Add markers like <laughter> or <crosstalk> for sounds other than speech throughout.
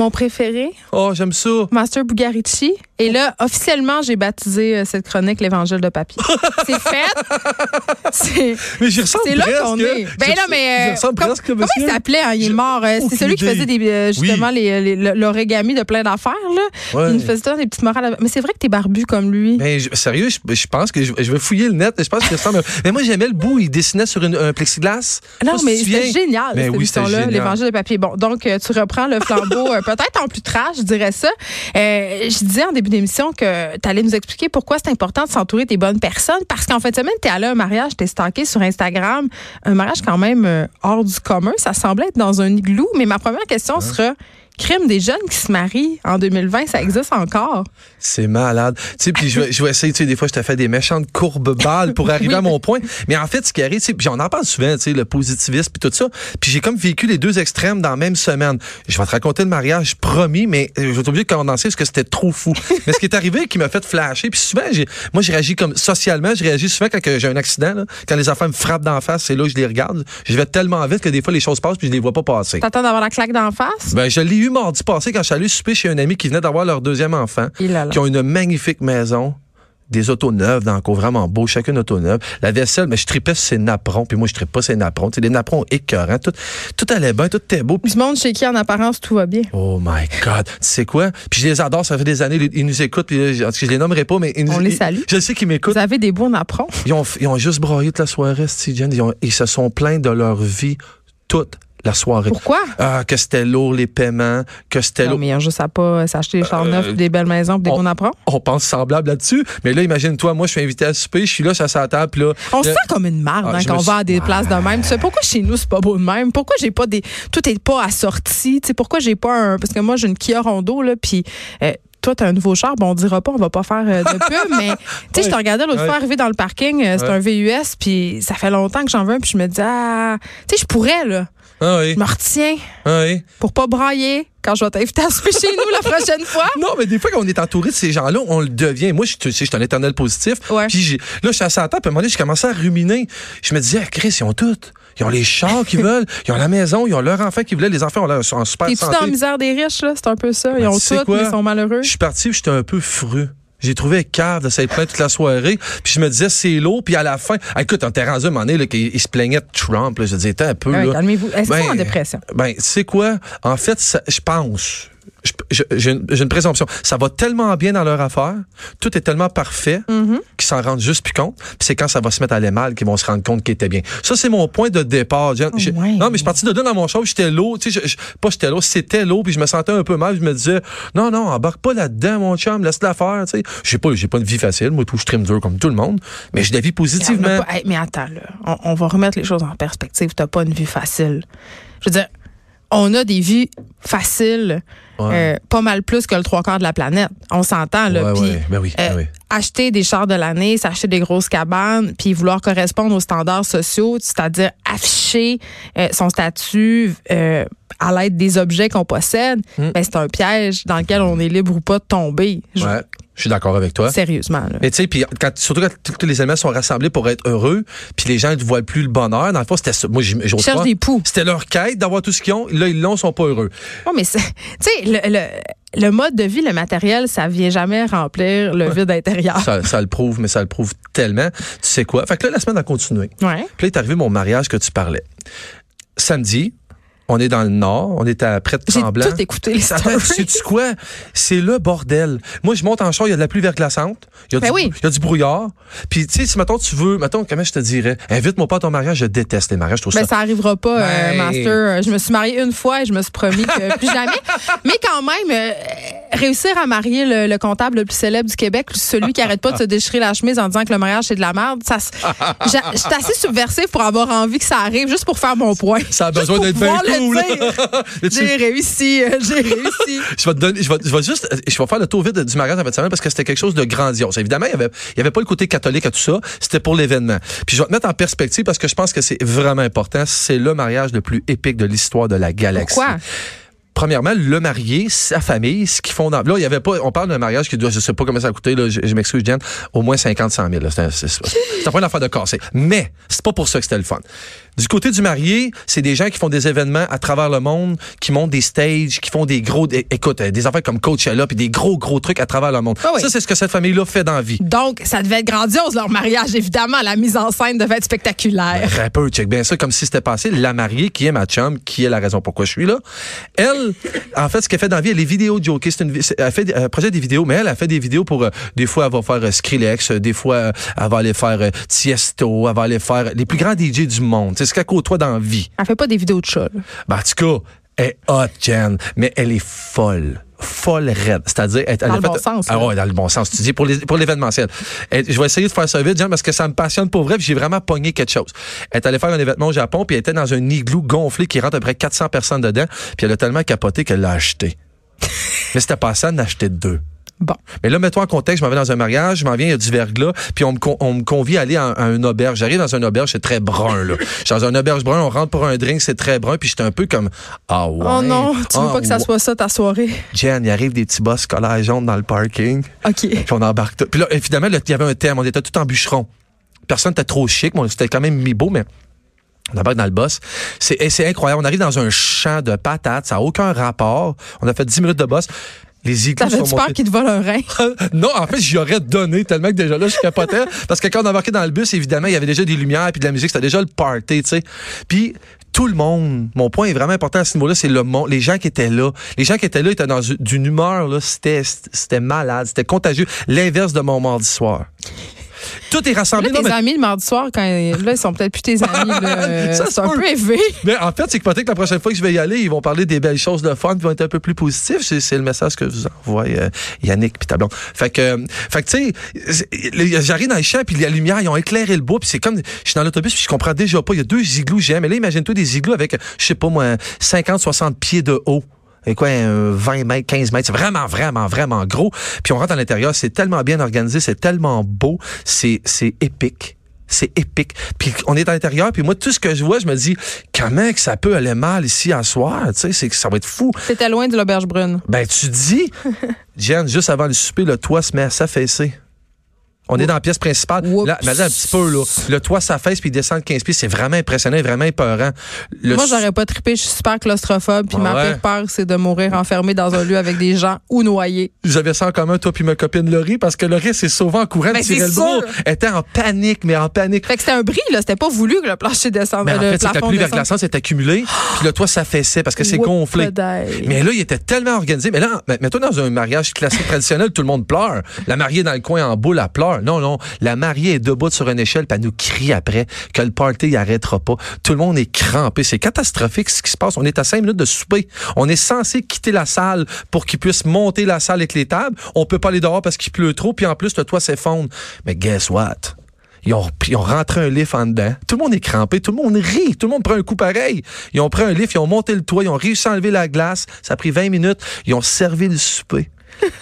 Mon préféré, Oh, j'aime ça. Master Bugarici. Et là, officiellement, j'ai baptisé euh, cette chronique l'Évangile de papier. <laughs> c'est fait. C'est Mais j'y ressemble c'est là qu'on est. Ben là, mais. euh, comme- presque, comment il s'appelait? hein? Il est mort. euh, C'est celui qui faisait des, euh, justement le- l'origami de plein d'affaires. Là. Ouais. Il nous faisait des petites morales. Mais c'est vrai que t'es barbu comme lui. Mais je- sérieux, je, je pense que je, je vais fouiller le net. Je pense qu'il ressemble. mais moi, j'aimais le bout. Il dessinait sur une- un plexiglas. Non, mais c'était génial, Ben cette oui, génial. l'Évangile de papier. Bon, donc, tu reprends le flambeau, peut-être en plus trash, je dirais ça. Je disais en début d'émission que tu allais nous expliquer pourquoi c'est important de s'entourer des bonnes personnes, parce qu'en fin de semaine, tu es allé à un mariage, tu es stalké sur Instagram, un mariage quand même euh, hors du commun. Ça semblait être dans un igloo, mais ma première question sera crime des jeunes qui se marient en 2020, ça existe encore? C'est malade. Tu sais, puis je vais, je vais essayer, tu sais, des fois, je te fais des méchantes courbes balles pour arriver Oui. à mon point. Mais en fait, ce qui arrive, tu sais, puis on en parle souvent, tu sais, le positivisme puis tout ça. Puis j'ai comme vécu les deux extrêmes dans la même semaine. Je vais te raconter le mariage, promis, mais euh, je vais t'obliger de condenser parce que c'était trop fou. mais ce qui est arrivé qui m'a fait flasher, puis souvent, moi, j'ai réagi comme socialement, je réagis souvent quand j'ai un accident, là, quand les enfants me frappent d'en face, c'est là que je les regarde. Je vais tellement vite que des fois, les choses passent puis je les vois pas passer. T'attends d'avoir la claque d'en face? Ben, je l'ai eu mardi passé quand je suis allé souper chez un ami qui venait d'avoir leur deuxième enfant, qui ont une magnifique maison, des autos neuves dans le vraiment beau, chacune auto neuve. La vaisselle, mais je tripais sur ces napperons, puis moi, je trippe pas ces napperons. Tu sais, les napperons écœurants, tout, tout allait bien, tout était beau. Du monde chez qui, en apparence, tout va bien. Oh my God, tu sais quoi? Puis je les adore, ça fait des années, ils nous écoutent, puis je, je les nommerai pas, mais ils nous- On les ils- salue. Je sais qu'ils m'écoutent. Vous avez des bons napperons. Ils ont, ils ont juste broyé toute la soirée, Steve. Ils, ont- ils se sont plaints de leur vie toute la soirée. Pourquoi? Ah, que c'était lourd, les paiements, que c'était lourd. mais juste à pas s'acheter des chars Euh, neufs, des belles maisons, puis des on- bons apprends. on pense semblable là-dessus. Mais là, imagine-toi, moi, je suis invité à souper, je suis là, ça sa table, puis là. On se sent comme une marde Ah, hein, quand on va suis- à des places de même. Tu sais, pourquoi chez nous, c'est pas beau de même? Pourquoi j'ai pas des. Tout est pas assorti? Tu sais, pourquoi j'ai pas un. Parce que moi, j'ai une Kia Rondo, là, puis. euh, toi, t'as un nouveau char, bon, on dira pas, on va pas faire euh, de <laughs> pub, mais tu sais, je te regardais l'autre fois arriver dans le parking, euh, c'est un VUS, puis ça fait longtemps que j'en veux un, puis je me dis, ah, tu sais, je pourrais, là, Ah oui. je me retiens Ah oui. pour pas brailler quand je vais t'inviter à souper chez nous la prochaine fois. <laughs> Non, mais des fois, quand on est entouré de ces gens-là, on le devient. Moi, je, tu sais, je suis un éternel positif. Ouais. Puis j'ai- là, je suis assis à la table, puis à un moment donné, je commençais à ruminer. Je me disais, ah, Chris, ils ont tout. Ils ont les chars qu'ils <laughs> veulent, ils ont la maison, ils ont leur enfant qu'ils voulaient. Les enfants ont l'air en super T'es-tu dans santé. la misère des riches, là? C'est un peu ça. Ils Ben, ont tout, quoi? mais ils sont malheureux. Je suis parti, j'étais un peu fru. J'ai trouvé cave de s'être plaint toute la soirée. Puis je me disais, c'est lourd. Puis à la fin, ah, écoute, rendu à un moment donné, là, qu'il il se plaignait de Trump. Là. Je disais, t'es un peu. Ouais, calmez-vous. Est-ce Ben, en dépression? Ben, tu sais quoi? En fait, ça- je pense. je- J'ai une, une présomption. Ça va tellement bien dans leur affaire, tout est tellement parfait Mm-hmm. qu'ils s'en rendent juste plus compte. C'est quand ça va se mettre à aller mal qu'ils vont se rendre compte qu'ils étaient bien. Ça, c'est mon point de départ. Ouais. Non, mais je suis parti de là dans mon show, j'étais lourd. Tu sais, je- je- pas j'étais lourd, c'était lourd, puis je me sentais un peu mal. Je me disais, non, non, embarque pas là-dedans, mon chum, laisse-la faire. Tu sais, j'ai pas, j'ai pas une vie facile. Moi, tout, je trime dur comme tout le monde. Mais j'ai de la vie positivement. pas- hey, mais attends, là. On, on va remettre les choses en perspective. T'as pas une vie facile. Je veux dire, on a des vies faciles, Ouais. euh, pas mal plus que le trois quarts de la planète. On s'entend, là. Puis. Ben oui, euh, ben oui. acheter des chars de l'année, s'acheter des grosses cabanes, puis vouloir correspondre aux standards sociaux, c'est-à-dire afficher euh, son statut euh, à l'aide des objets qu'on possède, Hmm. ben, c'est un piège dans lequel on est libre ou pas de tomber. Je- Ouais, je suis d'accord avec toi. Sérieusement. Là. Mais tu sais, puis quand, surtout quand tous les éléments sont rassemblés pour être heureux, puis les gens ne voient plus le bonheur, dans le fond, c'était ça. Moi, cherchent croire. des poux. C'était leur quête d'avoir tout ce qu'ils ont. Là, ils l'ont, ils sont pas heureux. Ouais, mais tu sais, le, le, le mode de vie, le matériel, ça vient jamais remplir le vide intérieur. Ça, ça le prouve, mais ça le prouve tellement. Tu sais quoi? Fait que là, la semaine a continué. Ouais. Puis là, est arrivé mon mariage que tu parlais. Samedi, on est dans le nord, on est à près de J'ai Tremblant. tout écouté les stories. <laughs> sais-tu quoi? C'est le bordel. Moi, je monte en char, il y a de la pluie verglaçante. Il y a, Ben du, oui. il y a du brouillard. Puis, tu sais, si, mettons, tu veux, mettons, comment je te dirais? Invite-moi pas à ton mariage, je déteste les mariages, je trouve Ben, ça. ça arrivera pas, euh, Ben- Master. Je me suis mariée une fois et je me suis promis que plus jamais. <laughs> Mais quand même, euh, réussir à marier le, le comptable le plus célèbre du Québec, celui qui arrête pas de se déchirer la chemise en disant que le mariage c'est de la merde, ça, j'étais assez subversif pour avoir envie que ça arrive, juste pour faire mon point. Ça a besoin d'être fou, là. dire. J'ai <laughs> réussi, euh, j'ai réussi. <laughs> je vais te donner, je vais, je vais juste, je vais faire le tour vite du mariage en fait semaine parce que c'était quelque chose de grandiose. Évidemment, il y avait, il y avait pas le côté catholique à tout ça. C'était pour l'événement. Puis je vais te mettre en perspective parce que je pense que c'est vraiment important. C'est le mariage le plus épique de l'histoire de la galaxie. Pourquoi? premièrement, le marié, sa famille, ce qu'ils font dans. Là, il y avait pas. On parle d'un mariage qui doit, je sais pas comment ça a coûté, là, je, je m'excuse, Jen, au moins 50, 100 000. là. C'est c'est- <laughs> c'est pas une affaire de casser. Mais, c'est pas pour ça que c'était le fun. Du côté du marié, c'est des gens qui font des événements à travers le monde, qui montent des stages, qui font des gros. Écoute, euh, des affaires comme Coachella, puis des gros, gros trucs à travers le monde. Ah oui. Ça, c'est ce que cette famille-là fait dans la vie. Donc, ça devait être grandiose, leur mariage, évidemment. La mise en scène devait être spectaculaire. Rappeur, check bien ça, comme si c'était passé. La mariée, qui est ma chum, qui est la raison pourquoi je suis là. Elle, en fait, ce qu'elle fait dans la vie, elle est vidéo jockey. C'est une, elle fait, elle projette des vidéos, mais elle, elle fait des vidéos pour, euh, des fois, elle va faire euh, Skrillex, euh, des fois, elle va aller faire Tiesto, elle va aller faire les plus grands DJ du monde. Ce qu'elle côtoie dans la vie. Elle fait pas des vidéos de chat. Ben, en tout cas, elle est hot, Jen, mais elle est folle. Folle raide. C'est-à-dire, elle, Dans le fait- bon sens, Ah ouais, dans le bon sens. Tu dis pour les- pour l'événementiel. Elle- Je vais essayer de faire ça vite, Jen, parce que ça me passionne pour vrai. puis J'ai vraiment pogné quelque chose. Elle est allée faire un événement au Japon, puis elle était dans un igloo gonflé qui rentre à peu près 400 personnes dedans. Puis elle a tellement capoté qu'elle l'a acheté. <laughs> mais c'était pas ça d'en acheter deux. Bon. Mais là, mets-toi en contexte, je m'en vais dans un mariage, je m'en viens, il y a du verglas, puis on me, con- on me convie à aller à, à une auberge. J'arrive dans une auberge, c'est très brun, là. Je suis dans une auberge brun, on rentre pour un drink, c'est très brun, puis j'étais un peu comme, ah ouais. Oh non, tu veux ah pas que ça soit ça ta soirée? Jen, il arrive des petits boss scolaires jaunes dans le parking, OK. puis on embarque tout. Puis là, évidemment, il y avait un thème, on était tout en bûcheron. Personne n'était trop chic, mais on- c'était quand même mi-beau, mais on embarque dans le boss. C'est incroyable. On arrive dans un champ de patates, ça n'a aucun rapport. On a fait 10 minutes de boss. Les igloos T'avais-tu peur montés. qu'il te vole un rein? <laughs> non, en fait, j'y aurais donné tellement que déjà là, je capotais. <laughs> parce que quand on embarquait dans le bus, évidemment, il y avait déjà des lumières puis de la musique. C'était déjà le party, tu sais. Puis tout le monde, mon point est vraiment important à ce niveau-là, c'est le monde, les gens qui étaient là. Les gens qui étaient là étaient dans une humeur, là, c'était, c'était malade, c'était contagieux. L'inverse de mon mardi soir. Tout est rassemblé. Là, Non, tes mais- amis le mardi soir, quand là, ils sont peut-être plus tes amis. là, <laughs> Ça C'est un peu élevé. Mais en fait, c'est que peut-être que la prochaine fois que je vais y aller, ils vont parler des belles choses de fun, puis vont être un peu plus positifs. C'est, c'est le message que vous envoie euh, Yannick puis ta blonde. Fait que, euh, fait que tu sais, j'arrive dans les champs, puis la lumière, ils ont éclairé le bois, puis c'est comme, je suis dans l'autobus, puis je comprends déjà pas. Il y a deux igloos géants, mais là, imagine-toi des igloos avec, je sais pas moi, 50, 60 pieds de haut. Et quoi, un 20 mètres, 15 mètres, c'est vraiment, vraiment, vraiment gros. Puis on rentre à l'intérieur, c'est tellement bien organisé, c'est tellement beau, c'est, c'est épique. C'est épique. Puis on est à l'intérieur, puis moi, tout ce que je vois, je me dis, comment que ça peut aller mal ici à soir? Tu sais, c'est que ça va être fou. C'était loin de l'auberge brune. Ben, tu dis, <laughs> Jen, juste avant le souper, le toit se met à s'affaisser. On est dans la pièce principale. Là, un petit peu, là. Le toit s'affaisse puis il descend de 15 pieds. C'est vraiment impressionnant, vraiment épeurant. Le Moi, j'aurais pas trippé. Je suis super claustrophobe. Puis Ah ma ouais? pire peur, c'est de mourir enfermé dans un lieu avec des gens ou noyés. J'avais ça en commun, toi puis ma copine Laurie, parce que Laurie s'est souvent en courant, Ben, de tirer le sûr. Elle était en panique, mais en panique. Fait que c'était un bris, là. C'était pas voulu que le plancher descende. Mais en le fait, c'est que la pluie verglaçante s'est accumulée, puis le toit s'affaissait parce que c'est gonflé. Mais là, il était tellement organisé. Mais là, mets-toi dans un mariage classique <laughs> traditionnel, tout le monde pleure. La mariée dans le coin en boule, elle pleure. Non, non. La mariée est debout sur une échelle, puis elle nous crie après que le party il arrêtera pas. Tout le monde est crampé. C'est catastrophique ce qui se passe. On est à cinq minutes de souper. On est censé quitter la salle pour qu'ils puissent monter la salle avec les tables. On peut pas aller dehors parce qu'il pleut trop, puis en plus, le toit s'effondre. Mais guess what? Ils ont, ils ont rentré un lift en dedans. Tout le monde est crampé, tout le monde rit, tout le monde prend un coup pareil. Ils ont pris un lift, ils ont monté le toit, ils ont réussi à enlever la glace. Ça a pris 20 minutes. Ils ont servi le souper.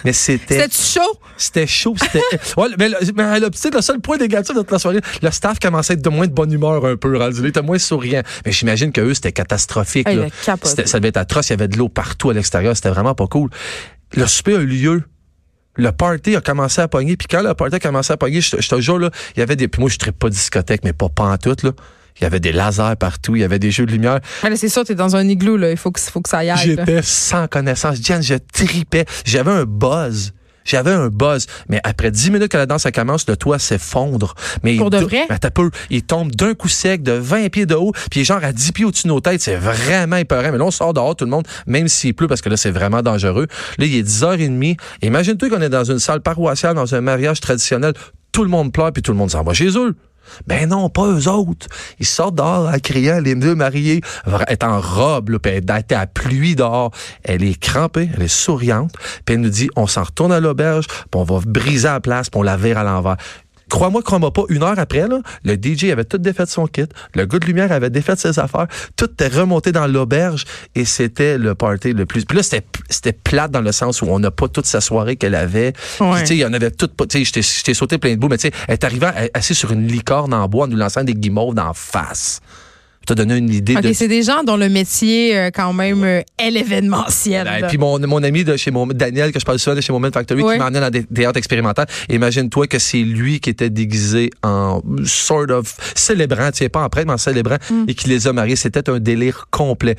Mais c'était C'était chaud? c'était chaud, c'était <laughs> ouais, mais, le- mais le, seul point négatif de la soirée, le staff commençait à être de moins de bonne humeur un peu, il était moins souriant. Mais j'imagine que eux c'était catastrophique Hey, là. ça devait être atroce, il y avait de l'eau partout à l'extérieur, c'était vraiment pas cool. Le souper a eu lieu le party a commencé à pogner. Puis quand le party a commencé à pogner, je, te- je te jure, là, il y avait des. Puis moi, je ne pas discothèque, mais pas pantoute, là. Il y avait des lasers partout, il y avait des jeux de lumière. Mais c'est sûr, t'es dans un igloo, là. Il faut que, faut que ça y aille. J'étais sans connaissance. Diane, je tripais. J'avais un buzz. J'avais un buzz. Mais après 10 minutes que la danse commence, le toit s'effondre. Mais Pour il de vrai? T'as peu. Il tombe d'un coup sec de 20 pieds de haut, puis genre à 10 pieds au-dessus de nos têtes. C'est vraiment épeurant. Mais là, on sort dehors, tout le monde, même s'il pleut, parce que là, c'est vraiment dangereux. Là, il est 10h30. Imagine-toi qu'on est dans une salle paroissiale, dans un mariage traditionnel. Tout le monde pleure, puis tout le monde s'en va chez eux. Ben non, pas eux autres. Ils sortent dehors en criant, les deux mariés, est en robe, puis elle à pluie dehors. Elle est crampée, elle est souriante, puis elle nous dit, on s'en retourne à l'auberge, puis on va briser la place, puis on la vire à l'envers. Crois-moi, crois-moi pas, une heure après, là, le DJ avait tout défait son kit, le gars de lumière avait défait ses affaires, tout était remonté dans l'auberge et c'était le party le plus. Puis là, c'était, c'était plate dans le sens où on n'a pas toute sa soirée qu'elle avait. Ouais. tu sais, il y en avait toute pas. Tu sais, j'étais- j'étais sauté plein de boue, mais tu sais, elle est arrivée assise sur une licorne en bois en nous lançant des guimauves d'en face. T'as donné une idée OK, de. c'est des gens dont le métier, euh, quand même, euh, est l'événementiel. Et là. puis mon, mon ami de chez mon, Daniel, que je parle souvent de chez Moment Factory, Oui. qui m'emmenait dans des théâtres expérimentaux. Imagine-toi que c'est lui qui était déguisé en sort of célébrant, tu sais, pas en prêtre, mais en célébrant, Mm. et qui les a mariés. C'était un délire complet.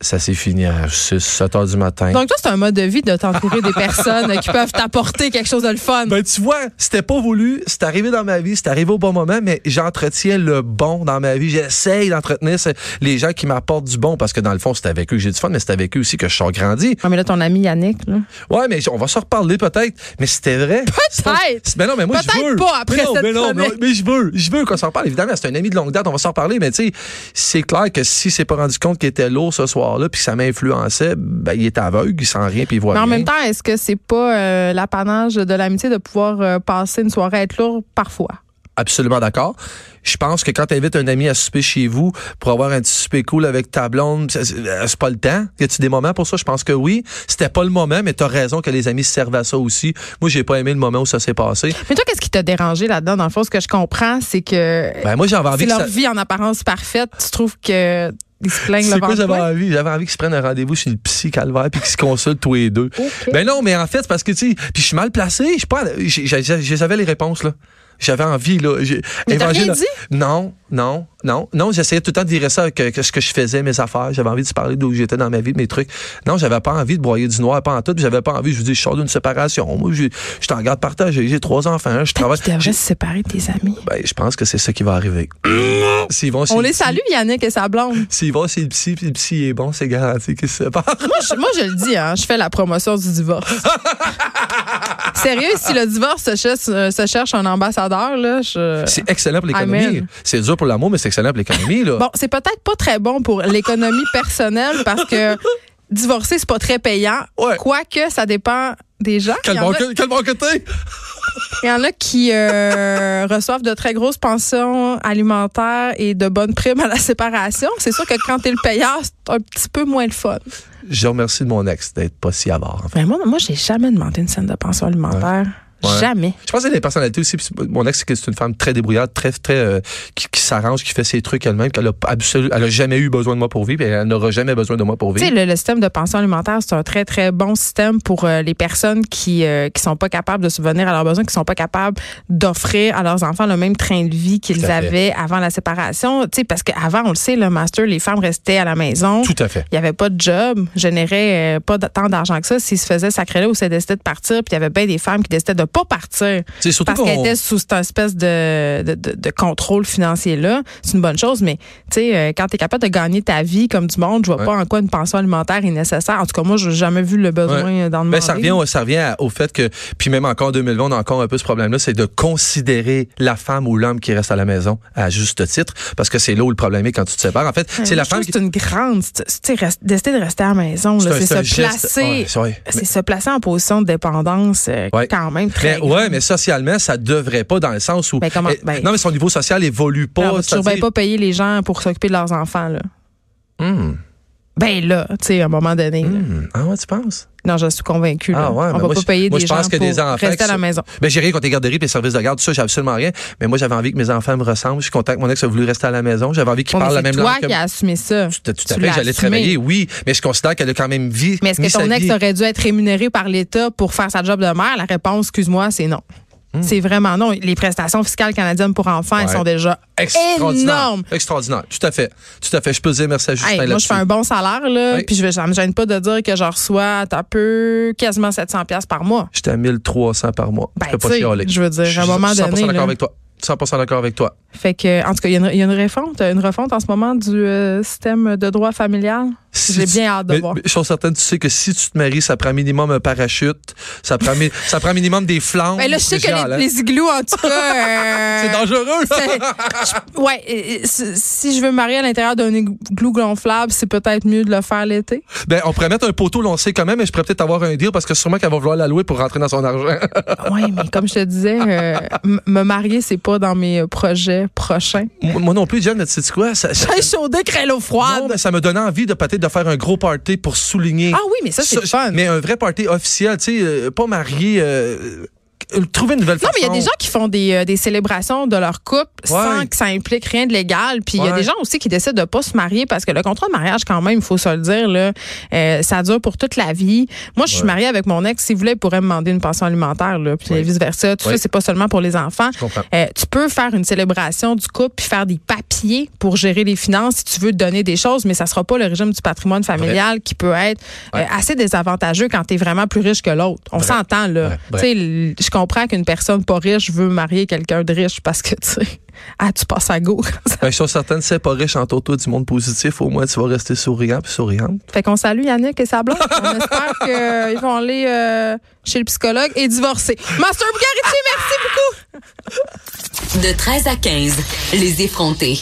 Ça s'est fini à 6, 7 heures du matin. Donc, toi, c'est un mode de vie de t'entourer des personnes qui peuvent t'apporter quelque chose de le fun. Ben, tu vois, c'était pas voulu, c'est arrivé dans ma vie, c'est arrivé au bon moment, mais j'entretiens le bon dans ma vie. J'essaye d'entretenir les gens qui m'apportent du bon, parce que dans le fond, c'est avec eux que j'ai du fun, mais c'est avec eux aussi que je suis grandi. Ah, mais là, ton ami Yannick, là. Ouais, mais on va se reparler peut-être, mais c'était vrai. Peut-être. Mais non, mais moi, je Peut-être veux. pas après mais non, cette mais non, mais, je veux, je veux qu'on s'en parle. Évidemment, c'est un ami de longue date, on va s'en reparler, mais tu sais, c'est clair que si s'est pas rendu compte qu'il était lourd ce soir-là, puis que ça m'influençait, ben, il est aveugle, il sent rien, puis il voit Mais en rien. même temps, est-ce que c'est pas euh, l'apanage de l'amitié de pouvoir euh, passer une soirée à être lourd parfois? Absolument d'accord. Je pense que quand tu invites un ami à souper chez vous pour avoir un petit souper cool avec ta blonde, c'est- c'est pas le temps. Y a-tu des moments pour ça? Je pense que oui. C'était pas le moment, mais t'as raison que les amis se servent à ça aussi. Moi, j'ai pas aimé le moment où ça s'est passé. Mais toi, qu'est-ce qui t'a dérangé là-dedans? Dans le fond, ce que je comprends, c'est que Ben, moi, j'avais envie que leur ça... vie en apparence parfaite. Tu trouves que ils se plaignent C'est quoi j'avais envie? J'avais envie qu'ils se prennent un rendez-vous chez le psy calvaire puis qu'ils se consultent tous les deux. OK. Ben non, mais en fait, c'est parce que, tu sais, puis je suis mal placé. Je pas, les réponses, là. J'avais envie, là. J'ai- rien dit? Non, non, non, non. J'essayais tout le temps de dire ça, que, que ce que je faisais, mes affaires. J'avais envie de se parler d'où j'étais dans ma vie, de mes trucs. Non, j'avais pas envie de broyer du noir, pas en tout. J'avais pas envie, je vous dis, je sors d'une séparation. Moi, je je t'en garde partagé. J'ai trois enfants, je travaille. Tu devrais se séparer de tes amis. Ben, je pense que c'est ça qui va arriver. S'ils vont On le les salue, Yannick et sa blonde. S'ils vont chez le psy, puis le psy est bon, c'est garanti qu'ils se séparent. Moi je, moi, je le dis, hein, je fais la promotion du divorce. <laughs> Sérieux, si le divorce se cherche, euh, se cherche un ambassadeur, là, je... C'est excellent pour l'économie. C'est dur pour l'amour, mais c'est excellent pour l'économie, là. Bon, c'est peut-être pas très bon pour l'économie personnelle parce que <laughs> divorcer, c'est pas très payant. Ouais. Quoique, ça dépend des gens. Quel bon, a, quel, quel bon côté! il y en a qui euh, <laughs> reçoivent de très grosses pensions alimentaires et de bonnes primes à la séparation. C'est sûr que quand t'es le payeur, c'est un petit peu moins le fun. Je remercie de mon ex d'être pas si avare, en fait. Mais moi, moi j'ai jamais demandé une scène de pension alimentaire. Ouais. Jamais. Je pense que c'est les personnalités aussi. Mon ex, c'est que c'est une femme très débrouillarde, très, très, euh, qui, qui s'arrange, qui fait ses trucs elle-même, qu'elle a, absolu- elle a jamais eu besoin de moi pour vivre et elle n'aura jamais besoin de moi pour Tu sais, vivre. le, le système de pension alimentaire, c'est un très, très bon système pour euh, les personnes qui euh, qui sont pas capables de subvenir à leurs besoins, qui sont pas capables d'offrir à leurs enfants le même train de vie qu'ils avaient avant la séparation. Tu sais, parce qu'avant, on le sait, le master, les femmes restaient à la maison. Tout à fait. Il n'y avait pas de job, générait euh, pas tant d'argent que ça. S'ils se faisaient sacrer là ou s'ils décidaient de partir, puis il y avait bien des femmes qui décidaient de pas partir C'est surtout parce qu'elles qu'on- étaient sous cette espèce de, de, de- de contrôle financier-là. C'est une bonne chose, mais tu sais, euh, quand tu es capable de gagner ta vie comme du monde, je vois Ouais. pas en quoi une pension alimentaire est nécessaire. En tout cas, moi, je n'ai jamais vu le besoin Ouais. d'en Ben, demander. ça revient, au- ça revient à- au fait que, puis même encore en 2020, on a encore un peu ce problème-là, c'est de considérer la femme ou l'homme qui reste à la maison à juste titre, parce que c'est là où le problème est quand tu te sépares. En fait, Ouais, c'est la femme. C'est une grande. C'est rest- décider de rester à la maison, là, c'est se geste- placer. c'est se placer en position de dépendance euh, quand même très. Mais, ouais, mais socialement, ça devrait pas dans le sens où. Ben, comment- Eh, ben- non, mais son niveau social évolue pas. Alors, tu ne pas payer les gens pour s'occuper de leurs enfants. Là. Hum, Ben là, tu sais, à un moment donné. hum. Ah ouais, tu penses? Non, je suis convaincue. là. Ah ouais, on mais va moi, pas payer moi, des je pense que pour des enfants rester à la maison. Ben, j'ai rien contre les garderies et les services de garde, tout ça, j'ai absolument rien. Mais moi, j'avais envie que mes enfants me ressemblent. Je suis content que mon ex a voulu rester à la maison. J'avais envie Ouais, mais parlent la c'est même toi langue que qui as assumé ça. Tout, à Tu fait, j'allais travailler, oui. Mais je considère qu'elle a quand même vie. Mais est-ce que ton ex aurait dû être rémunéré par l'État pour faire sa job de mère? La réponse, excuse-moi, c'est non. C'est vraiment non. Les prestations fiscales canadiennes pour enfants, elles Hmm. Sont déjà Extraordinaire. énormes. Extraordinaire. Tout à fait. Tout à fait. Je peux dire merci à Justin Hey, moi, je fais un bon salaire, là, puis je, ça me gêne pas de dire que je reçois un peu quasiment 700 pièces par mois. J'étais à 1300 par mois. Ben, je peux pas chialer. je veux dire, à un suis moment 100% donné, d'accord là. avec toi. 100% d'accord avec toi. Fait que, en tout cas, il y, a une- il y a une refonte, une refonte en ce moment du euh, système de droit familial? Si J'ai bien hâte de mais- voir. mais Je suis certaine, tu sais que si tu te maries, ça prend minimum un parachute, ça prend, mi- ça prend minimum des flammes. Ben là, je sais que les, les igloos, en tout cas. euh, <laughs> C'est dangereux. je- ouais, si je veux me marier à l'intérieur d'un igloo gonflable, c'est peut-être mieux de le faire l'été. Ben, on pourrait mettre un poteau, sait quand même, mais je pourrais peut-être avoir un deal parce que sûrement qu'elle va vouloir la louer pour rentrer dans son argent. <laughs> Oui, mais comme je te disais, euh, me marier, c'est pas dans mes euh, projets prochains. Moi moi non plus, Diane, tu sais quoi? Ça, ça- crée l'eau non, froide. mais ça me donnait envie de peut-être de faire un gros party pour souligner. Ah oui, mais ça, c'est fun. Mais un vrai party officiel, tu sais, euh, pas marié. euh, trouver une nouvelle Non, mais il y a des gens qui font des, euh, des célébrations de leur couple sans que ça implique rien de légal. Puis il y a des gens aussi qui décident de pas se marier parce que le contrat de mariage, quand même, il faut se le dire, là, euh, ça dure pour toute la vie. Moi, je suis Ouais. mariée avec mon ex. S'il voulait, il pourrait me demander une pension alimentaire, là, puis vice-versa. Tout ça, c'est pas seulement pour les enfants. Euh, tu peux faire une célébration du couple puis faire des papiers pour gérer les finances si tu veux donner des choses, mais ça sera pas le régime du patrimoine familial qui peut être euh, assez désavantageux quand tu es vraiment plus riche que l'autre. On s'entend là. Tu sais, je comprends qu'une personne pas riche veut marier quelqu'un de riche parce que tu sais, <laughs> ah tu passes à go. <laughs> Ben, je suis certaine, si c'est pas riche en toto du monde positif, au moins tu vas rester souriant puis souriante. fait qu'on salue Yannick et sa blonde. <laughs> On espère qu'ils vont aller euh, chez le psychologue et divorcer. Master Bugarici, merci beaucoup. De 13 à 15, les effrontés.